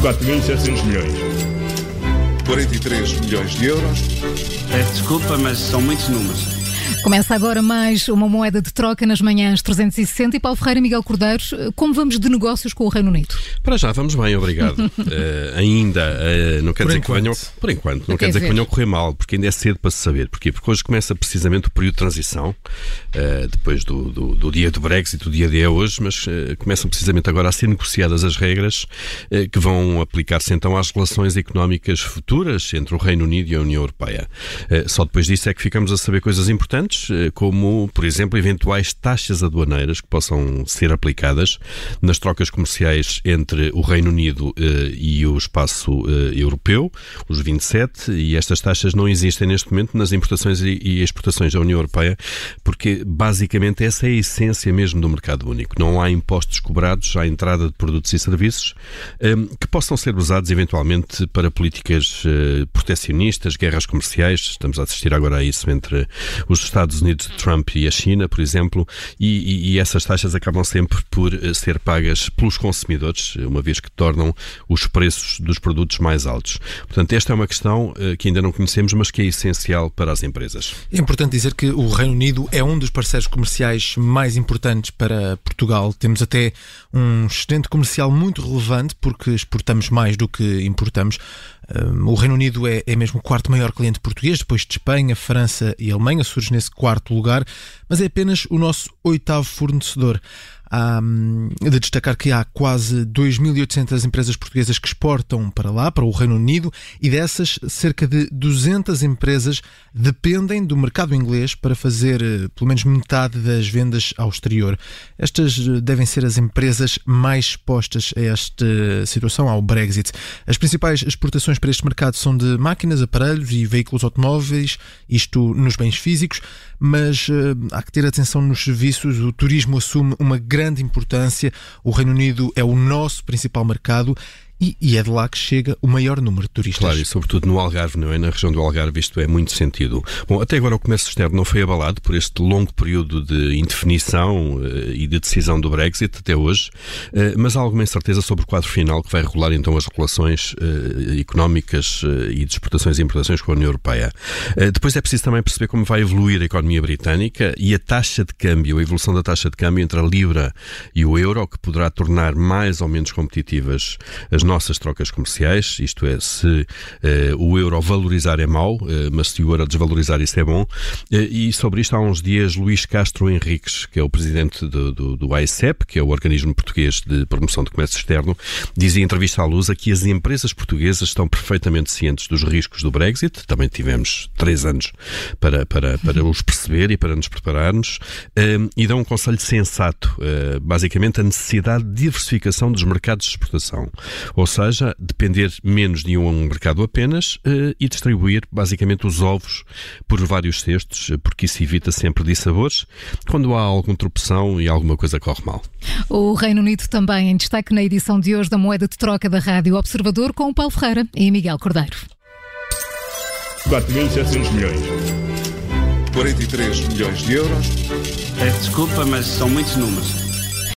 4.700 milhões. 43 milhões de euros. Peço desculpa, mas são muitos números. Começa agora mais uma moeda de troca nas manhãs 360 e Paulo Ferreira e Miguel Cordeiro, como vamos de negócios com o Reino Unido? Para já, vamos bem, obrigado. uh, ainda uh, não quer por dizer enquanto. que venham, por enquanto, não Até quer dizer ver. que venham a correr mal, porque ainda é cedo para se saber. Porquê? Porque hoje começa precisamente o período de transição, uh, depois do, do, do dia do Brexit, o dia de é hoje, mas uh, começam precisamente agora a ser negociadas as regras uh, que vão aplicar-se então às relações económicas futuras entre o Reino Unido e a União Europeia. Uh, Só depois disso é que ficamos a saber coisas importantes, uh, como, por exemplo, eventuais taxas aduaneiras que possam ser aplicadas nas trocas comerciais entre o Reino Unido eh, e o espaço eh, europeu, os 27, e estas taxas não existem neste momento nas importações e, exportações da União Europeia, porque basicamente essa é a essência mesmo do mercado único. Não há impostos cobrados à entrada de produtos e serviços eh, que possam ser usados eventualmente para políticas eh, protecionistas, guerras comerciais. Estamos a assistir agora a isso entre os Estados Unidos de Trump e a China, por exemplo, e, e- e essas taxas acabam sempre por eh, ser pagas pelos consumidores, uma vez que tornam os preços dos produtos mais altos. Portanto, esta é uma questão eh, que ainda não conhecemos, mas que é essencial para as empresas. É importante dizer que o Reino Unido é um dos parceiros comerciais mais importantes para Portugal. Temos até um excedente comercial muito relevante porque exportamos mais do que importamos. O Reino Unido é, é mesmo o quarto maior cliente português, depois de Espanha, França e Alemanha, surge nesse quarto lugar, mas é apenas o nosso oitavo fornecedor. Há hum, de destacar que há quase 2.800 empresas portuguesas que exportam para lá, para o Reino Unido, e dessas, cerca de 200 empresas dependem do mercado inglês para fazer eh, pelo menos metade das vendas ao exterior. Estas eh, devem ser as empresas mais expostas a esta situação, ao Brexit. As principais exportações para este mercado são de máquinas, aparelhos e veículos automóveis, isto nos bens físicos, mas eh, há que ter atenção nos serviços. O turismo assume uma grande importância. O Reino Unido é o nosso principal mercado e, e é de lá que chega o maior número de turistas. Claro, e sobretudo no Algarve, não é? Na região do Algarve isto é muito sentido. Bom, até agora o comércio externo não foi abalado por este longo período de indefinição eh, e de decisão do Brexit até hoje, eh, mas há alguma incerteza sobre o quadro final que vai regular então as relações eh, económicas e de exportações e importações com a União Europeia. Depois é preciso também perceber como vai evoluir a economia britânica e a taxa de câmbio, a evolução da taxa de câmbio entre a Libra e o Euro, que poderá tornar mais ou menos competitivas as nossas trocas comerciais, isto é, se eh, o euro valorizar é mau, eh, mas se o euro desvalorizar isso é bom. Eh, e sobre isto há uns dias Luís Castro Henriques, que é o presidente do, do, do que é o organismo português de promoção de comércio externo, dizia em entrevista à Lusa que as empresas portuguesas estão perfeitamente cientes dos riscos do Brexit, também tivemos três anos para, para, para os perceber e para nos prepararmos, e dão um conselho sensato, basicamente a necessidade de diversificação dos mercados de exportação. Seja, depender menos de um mercado apenas eh, e distribuir basicamente os ovos por vários cestos, eh, porque isso evita sempre dissabores quando há alguma tropeção e alguma coisa corre mal. O Reino Unido também em destaque na edição de hoje da moeda de troca da Rádio Observador com o Paulo Ferreira e Miguel Cordeiro. 4.700 milhões. 43 milhões de euros. Peço desculpa, mas são muitos números.